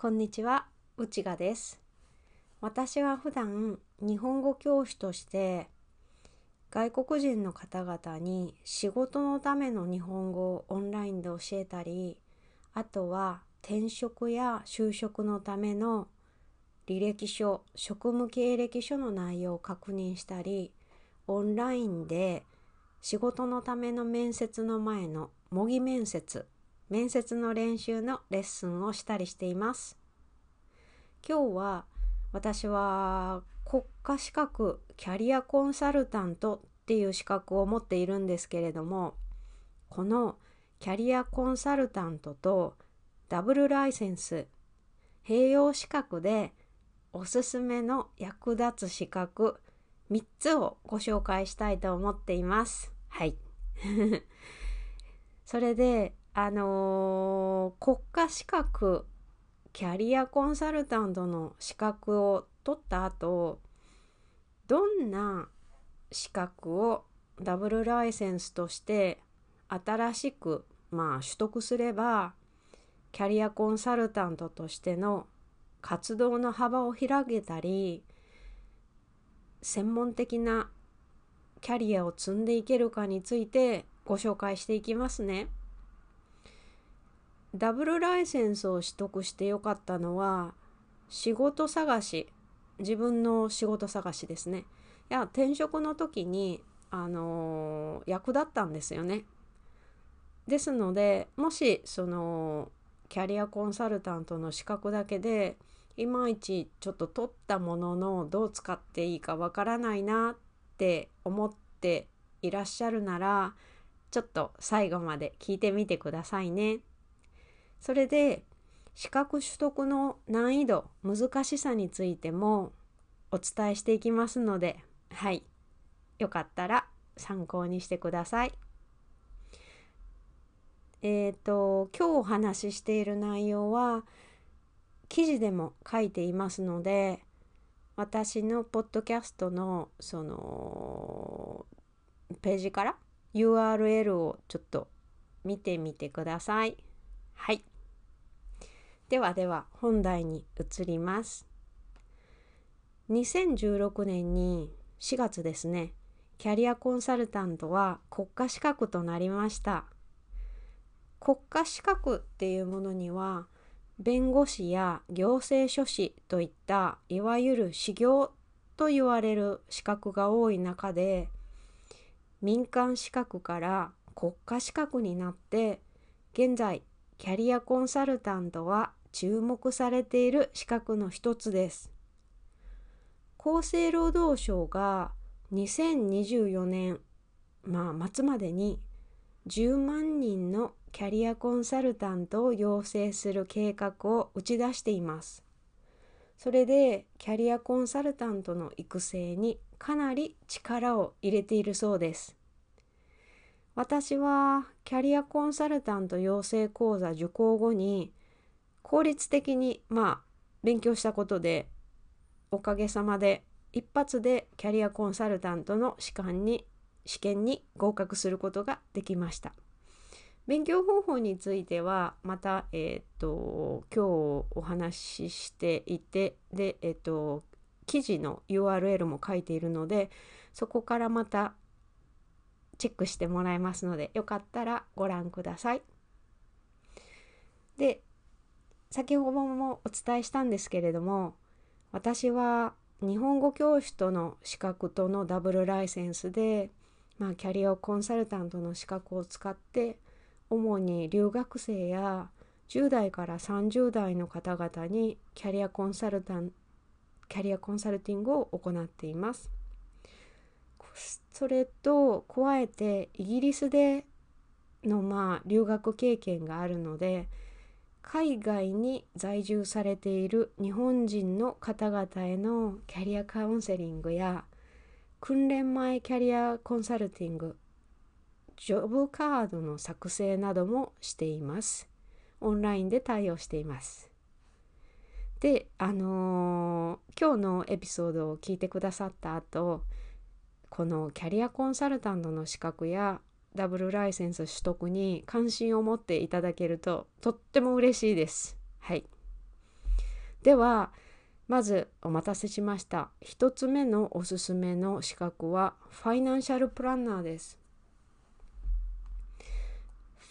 こんにちは、内賀です。私は普段日本語教師として外国人の方々に仕事のための日本語をオンラインで教えたり、あとは転職や就職のための履歴書、職務経歴書の内容を確認したり、オンラインで仕事のための面接の前の模擬面接、面接の練習のレッスンをしたりしています。今日は私は国家資格キャリアコンサルタントっていう資格を持っているんですけれどもこのキャリアコンサルタントとダブルライセンス併用資格でおすすめの役立つ資格3つをご紹介したいと思っています。はい。それであのー国家資格キャリアコンサルタントの資格を取った後どんな資格をダブルライセンスとして新しくまあ取得すればキャリアコンサルタントとしての活動の幅を広げたり専門的なキャリアを積んでいけるかについてご紹介していきますね。ダブルライセンスを取得してよかったのは仕事探し。自分の仕事探しですね。いや転職の時にあのー役立ったんですよね。ですのでもしそのキャリアコンサルタントの資格だけでいまいちちょっと取ったもののどう使っていいかわからないなって思っていらっしゃるならちょっと最後まで聞いてみてくださいね。それで資格取得の難易度難しさについてもお伝えしていきますのではいよかったら参考にしてください。えっ、と今日お話ししている内容は記事でも書いていますので私のポッドキャストのそのページから URL をちょっと見てみてください。はい。ではでは本題に移ります。2016年に4月ですね、キャリアコンサルタントは国家資格となりました。国家資格っていうものには、弁護士や行政書士といったいわゆる修行と言われる資格が多い中で、民間資格から国家資格になって、現在キャリアコンサルタントは注目されている資格の一つです。厚生労働省が2024年、まあ、末までに10万人のキャリアコンサルタントを養成する計画を打ち出しています。それでキャリアコンサルタントの育成にかなり力を入れているそうです。私はキャリアコンサルタント養成講座受講後に効率的にまあ勉強したことでおかげさまで一発でキャリアコンサルタントの試験に試験に合格することができました。勉強方法についてはまた、えっ、と今日お話ししていてで、えっ、と記事の URL も書いているのでそこからまたチェックしてもらえますのでよかったらご覧ください。で先ほどもお伝えしたんですけれども私は日本語教師との資格とのダブルライセンスで、まあ、キャリアコンサルタントの資格を使って主に留学生や10代から30代の方々にキャリアコンサルタンキャリアコンサルティングを行っています。それと加えてイギリスでのまあ留学経験があるので海外に在住されている日本人の方々へのキャリアカウンセリングや訓練前キャリアコンサルティングジョブカードの作成などもしています。オンラインで対応しています。であのー今日のエピソードを聞いてくださった後このキャリアコンサルタントの資格やダブルライセンス取得に関心を持っていただけるととっても嬉しいです。はい。ではまずお待たせしました1つ目のおすすめの資格はファイナンシャルプランナーです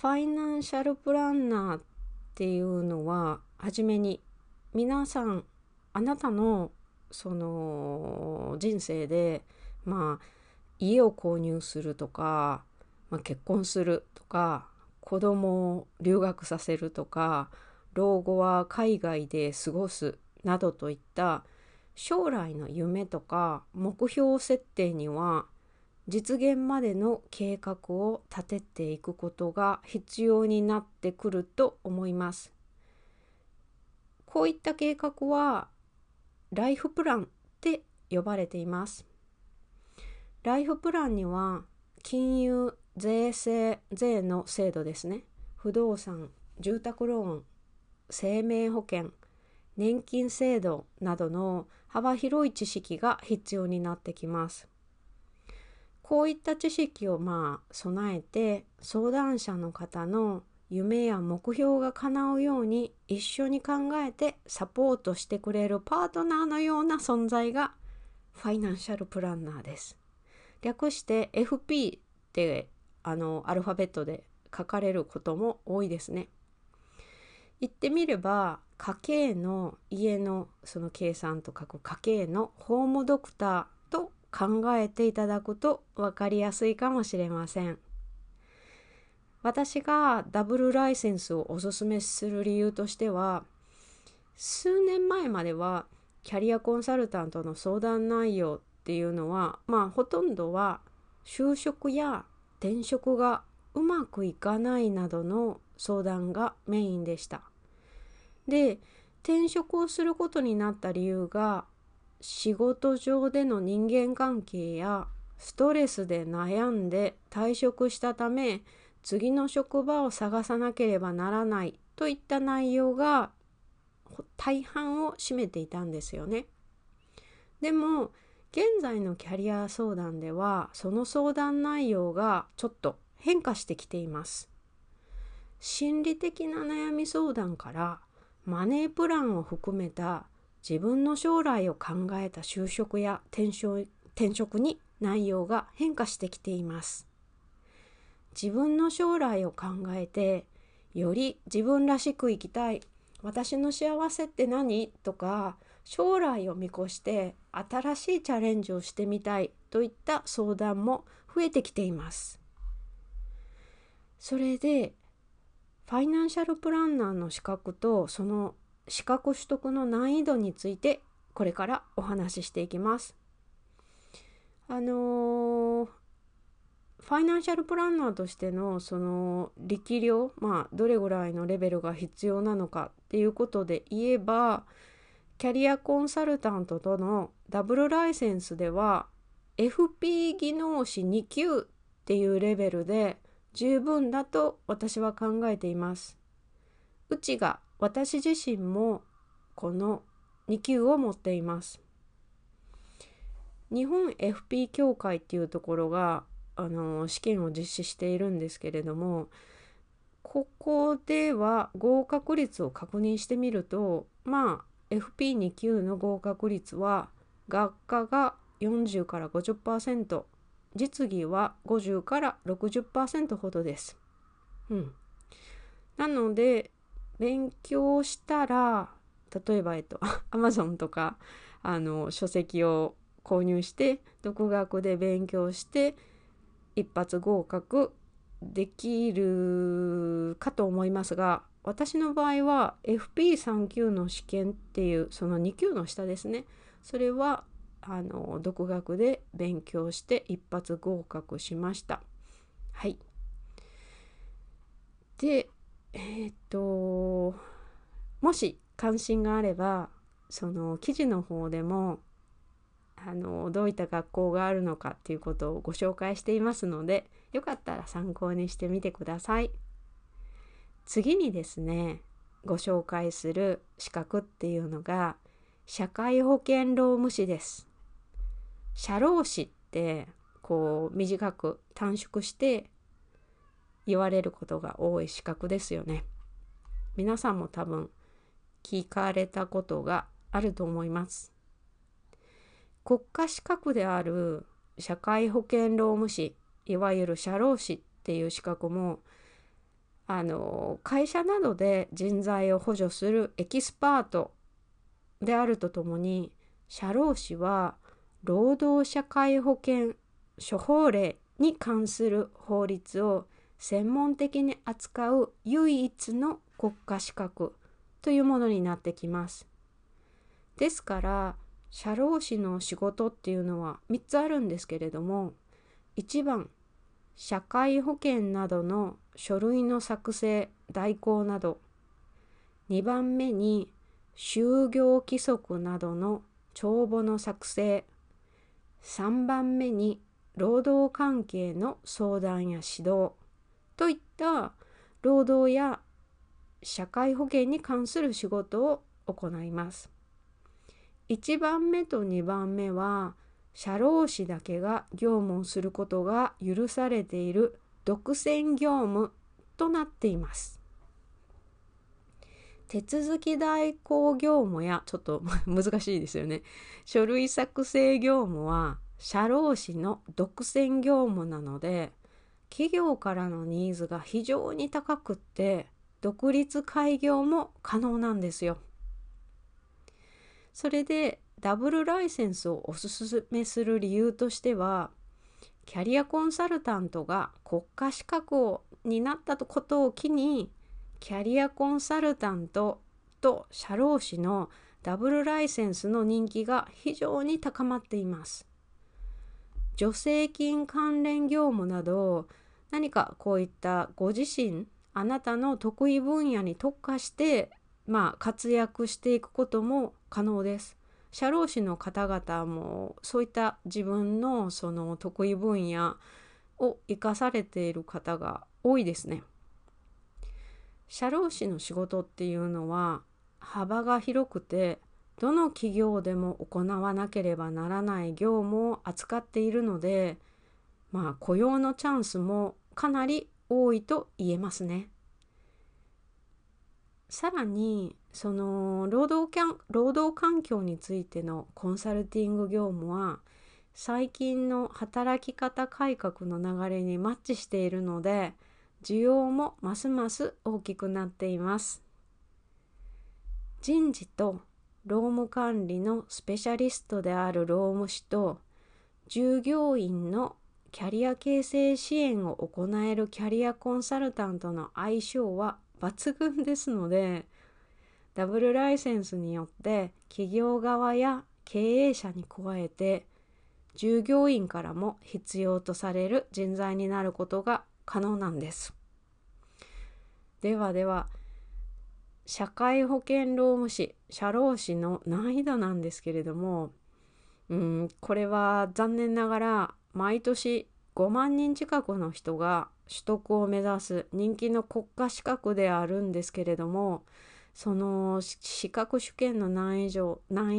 ファイナンシャルプランナーっていうのははじめに皆さんあなたのその人生でまあ家を購入するとか、まあ、結婚するとか子供を留学させるとか老後は海外で過ごすなどといった将来の夢とか目標設定には実現までの計画を立てていくことが必要になってくると思います。こういった計画はライフプランって呼ばれています。ライフプランには金融税制税の制度ですね不動産住宅ローン生命保険年金制度などの幅広い知識が必要になってきます。こういった知識をまあ備えて相談者の方の夢や目標が叶うように一緒に考えてサポートしてくれるパートナーのような存在がファイナンシャルプランナーです。略して FP ってあのアルファベットで書かれることも多いですね。言ってみれば家計の家のその計算と書く家計のホームドクターと考えていただくと分かりやすいかもしれません。私がダブルライセンスをおすすめする理由としては数年前まではキャリアコンサルタントの相談内容っていうのはまあほとんどは就職や転職がうまくいかないなどの相談がメインでした。で転職をすることになった理由が仕事上での人間関係やストレスで悩んで退職したため次の職場を探さなければならないといった内容が大半を占めていたんですよね。でも現在のキャリア相談ではその相談内容がちょっと変化してきています。心理的な悩み相談からマネープランを含めた自分の将来を考えた就職や転職に内容が変化してきています。自分の将来を考えてより自分らしく生きたい私の幸せって何？とか将来を見越して新しいチャレンジをしてみたいといった相談も増えてきています。それでファイナンシャルプランナーの資格とその資格取得の難易度についてこれからお話ししていきます。あのー、ファイナンシャルプランナーとしてのその力量まあどれぐらいのレベルが必要なのかっていうことで言えばキャリアコンサルタントとのダブルライセンスでは FP 技能士2級っていうレベルで十分だと私は考えています。うちが私自身もこの2級を持っています。日本 FP 協会っていうところがあの試験を実施しているんですけれどもここでは合格率を確認してみるとまあ FP2 級の合格率は学科が40から50%実技は50から60%ほどです。うん、なので勉強したら例えば、えっと、Amazon とかあの書籍を購入して独学で勉強して一発合格できるかと思いますが私の場合は FP3 級の試験っていうその2級の下ですねそれはあの独学で勉強して一発合格しました。はい。で、えー、っと、もし関心があれば、その記事の方でも、あのどういった学校があるのかっていうことをご紹介していますので、よかったら参考にしてみてください。次にですね、ご紹介する資格っていうのが、社会保険労務士です。社労士ってこう短く短縮して言われることが多い資格ですよね。皆さんも多分聞かれたことがあると思います。国家資格である社会保険労務士いわゆる社労士っていう資格もあの会社などで人材を補助するエキスパートであるとともに社労士は労働社会保険処方例に関する法律を専門的に扱う唯一の国家資格というものになってきます。ですから社労士の仕事っていうのは3つあるんですけれども1番社会保険などの書類の作成代行など2番目に就業規則などの帳簿の作成3番目に労働関係の相談や指導といった労働や社会保険に関する仕事を行います。1番目と2番目は社労士だけが業務をすることが許されている独占業務となっています。手続き代行業務やちょっと 難しいですよね。書類作成業務は社労士の独占業務なので企業からのニーズが非常に高くって独立開業も可能なんですよ。それでダブルライセンスをおすすめする理由としてはキャリアコンサルタントが国家資格をになったことを機にキャリアコンサルタントと社労士のダブルライセンスの人気が非常に高まっています。助成金関連業務など何かこういったご自身あなたの得意分野に特化してまあ活躍していくことも可能です。社労士の方々もそういった自分のその得意分野を生かされている方が多いですね。社労士の仕事っていうのは幅が広くてどの企業でも行わなければならない業務を扱っているのでまあ雇用のチャンスもかなり多いと言えますね。さらにその労働労働環境についてのコンサルティング業務は最近の働き方改革の流れにマッチしているので需要もますます大きくなっています。人事と労務管理のスペシャリストである労務士と従業員のキャリア形成支援を行えるキャリアコンサルタントの相性は抜群ですのでダブルライセンスによって企業側や経営者に加えて従業員からも必要とされる人材になることが可能なんです。ではでは社会保険労務士社労士の難易度なんですけれどもうんこれは残念ながら毎年5万人近くの人が取得を目指す人気の国家資格であるんですけれどもその資格試験の難易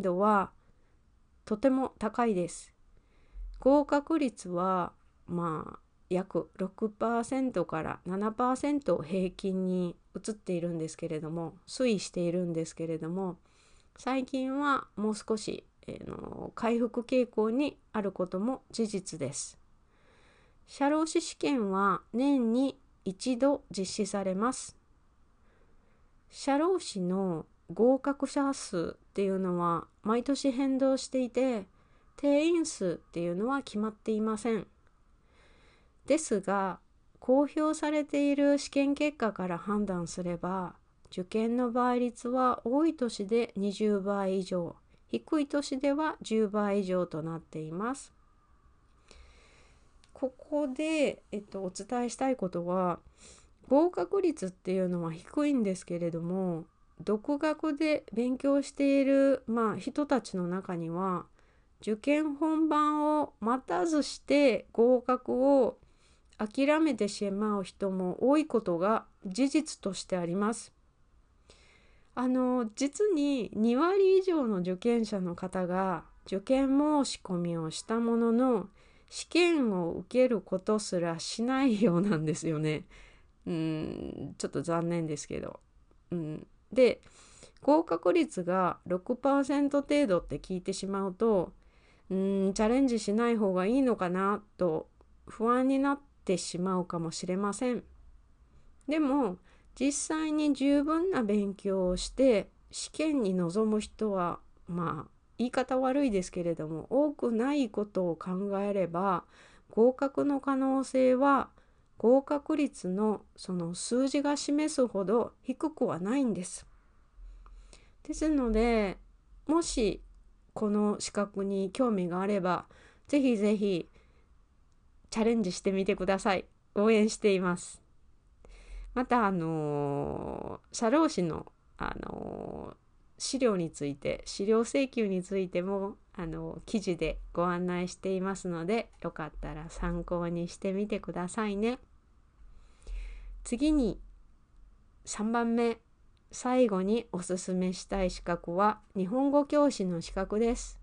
度はとても高いです。合格率はまあ約6%から7%平均に移っているんですけれども推移しているんですけれども最近はもう少し、えー、の回復傾向にあることも事実です。社労士試験は年に一度実施されます。社労士の合格者数っていうのは毎年変動していて定員数っていうのは決まっていません。ですが公表されている試験結果から判断すれば受験の倍率は多い年で20倍以上低い年では10倍以上となっています。ここで、えっと、お伝えしたいことは合格率っていうのは低いんですけれども独学で勉強している、まあ、人たちの中には受験本番を待たずして合格を諦めてしまう人も多いことが事実としてあります。あの実に2割以上の受験者の方が受験申し込みをしたものの試験を受けることすらしないようなんですよね。うんちょっと残念ですけど。うん、で合格率が6%程度って聞いてしまうとうんチャレンジしない方がいいのかなと不安になってしまうかもしれません。でも実際に十分な勉強をして試験に臨む人はまあ言い方悪いですけれども多くないことを考えれば合格の可能性は合格率のその数字が示すほど低くはないんです。ですのでもしこの資格に興味があればぜひぜひチャレンジしてみてください。応援しています。またあの社労士のあの資料について資料請求についてもあの記事でご案内していますのでよかったら参考にしてみてくださいね。次に3番目最後におすすめしたい資格は日本語教師の資格です。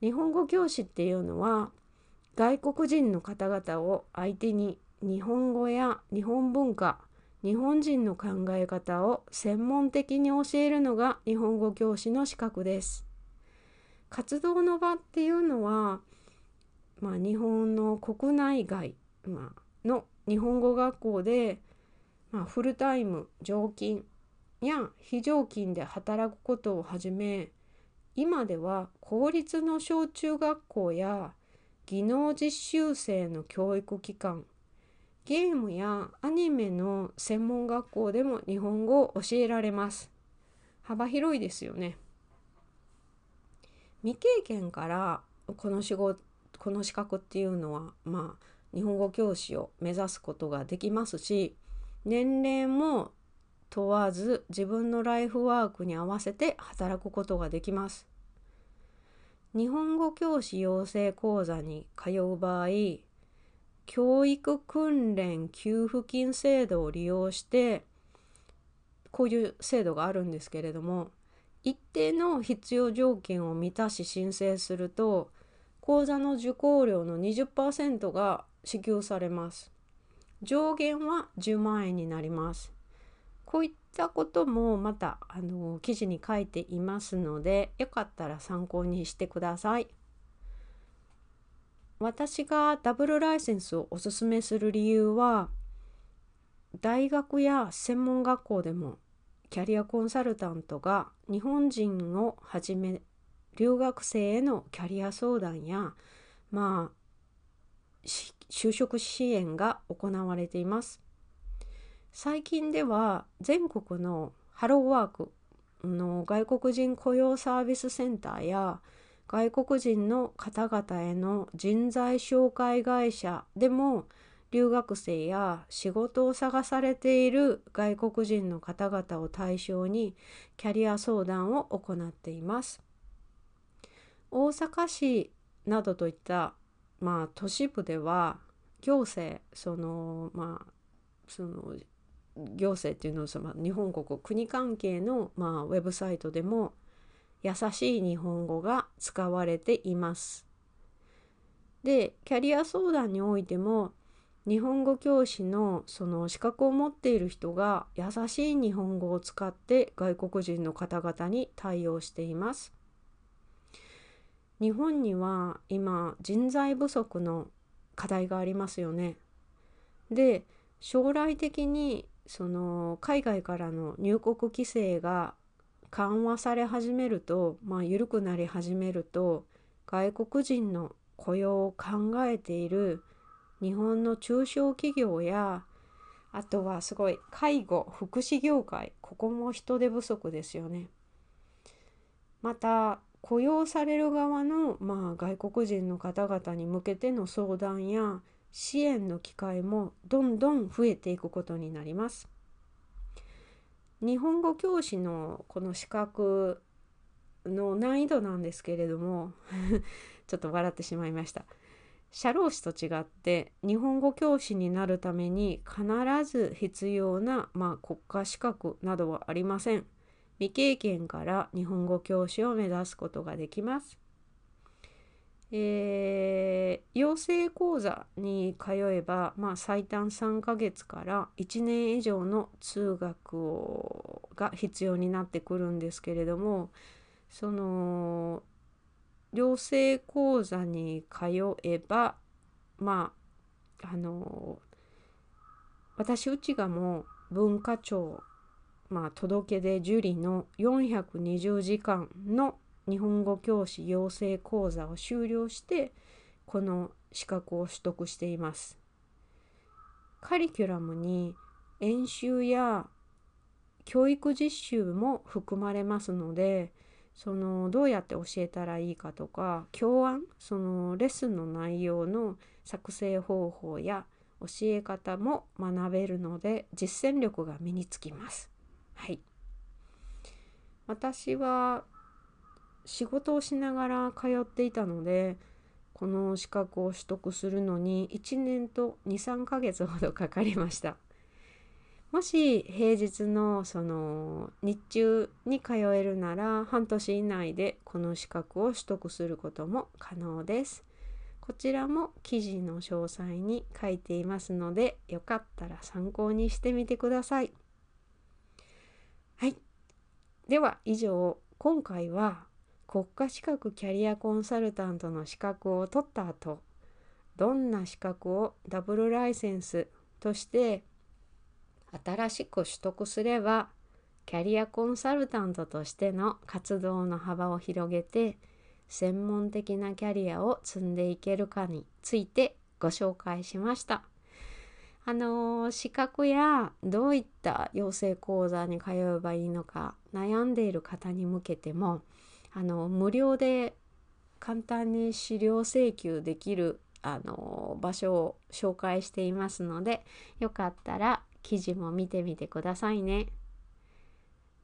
日本語教師っていうのは外国人の方々を相手に日本語や日本文化日本人の考え方を専門的に教えるのが日本語教師の資格です。活動の場っていうのは、まあ、日本の国内外、まあの日本語学校で、まあ、フルタイム常勤や非常勤で働くことをはじめ今では公立の小中学校や技能実習生の教育機関ゲームやアニメの専門学校でも日本語を教えられます。幅広いですよね。未経験からこの仕事この資格っていうのはまあ日本語教師を目指すことができますし年齢も問わず自分のライフワークに合わせて働くことができます。日本語教師養成講座に通う場合教育訓練給付金制度を利用してこういう制度があるんですけれども一定の必要条件を満たし申請すると講座の受講料の20%が支給されます。上限は10万円になります。こういったこともまたあの記事に書いていますのでよかったら参考にしてください。私がダブルライセンスをおすすめする理由は大学や専門学校でもキャリアコンサルタントが日本人をはじめ留学生へのキャリア相談やまあ就職支援が行われています。最近では全国のハローワークの外国人雇用サービスセンターや外国人の方々への人材紹介会社でも留学生や仕事を探されている外国人の方々を対象にキャリア相談を行っています。大阪市などといった、まあ、都市部では行政そのまあその行政っていうのはその日本国国関係の、まあ、ウェブサイトでも優しい日本語が使われています。でキャリア相談においても日本語教師のその資格を持っている人が優しい日本語を使って外国人の方々に対応しています。日本には今人材不足の課題がありますよね。で将来的にその海外からの入国規制が緩和され始めると、まあ、緩くなり始めると外国人の雇用を考えている日本の中小企業やあとはすごい介護福祉業界ここも人手不足ですよね。また雇用される側の、まあ、外国人の方々に向けての相談や支援の機会もどんどん増えていくことになります。日本語教師のこの資格の難易度なんですけれども ちょっと笑ってしまいました。社労士と違って日本語教師になるために必ず必要な、まあ、国家資格などはありません。未経験から日本語教師を目指すことができます。えー、養成講座に通えば、まあ、最短3ヶ月から1年以上の通学をが必要になってくるんですけれどもその養成講座に通えばまああの私うちがもう文化庁まあ届出受理の420時間の日本語教師養成講座を修了してこの資格を取得しています。カリキュラムに演習や教育実習も含まれますのでそのどうやって教えたらいいかとか教案そのレッスンの内容の作成方法や教え方も学べるので実践力が身につきます。はい、私は仕事をしながら通っていたのでこの資格を取得するのに1年と23ヶ月ほどかかりました。もし平日のその日中に通えるなら半年以内でこの資格を取得することも可能です。こちらも記事の詳細に書いていますのでよかったら参考にしてみてください。はい。では以上。今回は国家資格キャリアコンサルタントの資格を取った後どんな資格をダブルライセンスとして新しく取得すればキャリアコンサルタントとしての活動の幅を広げて専門的なキャリアを積んでいけるかについてご紹介しました。あの資格やどういった養成講座に通えばいいのか悩んでいる方に向けてもあの無料で簡単に資料請求できるあの場所を紹介していますのでよかったら記事も見てみてくださいね。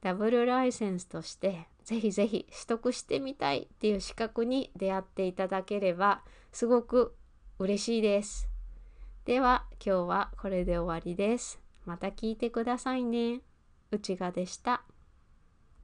ダブルライセンスとしてぜひぜひ取得してみたいっていう資格に出会っていただければすごく嬉しいです。では今日はこれで終わりです。また聞いてくださいね。内賀でした。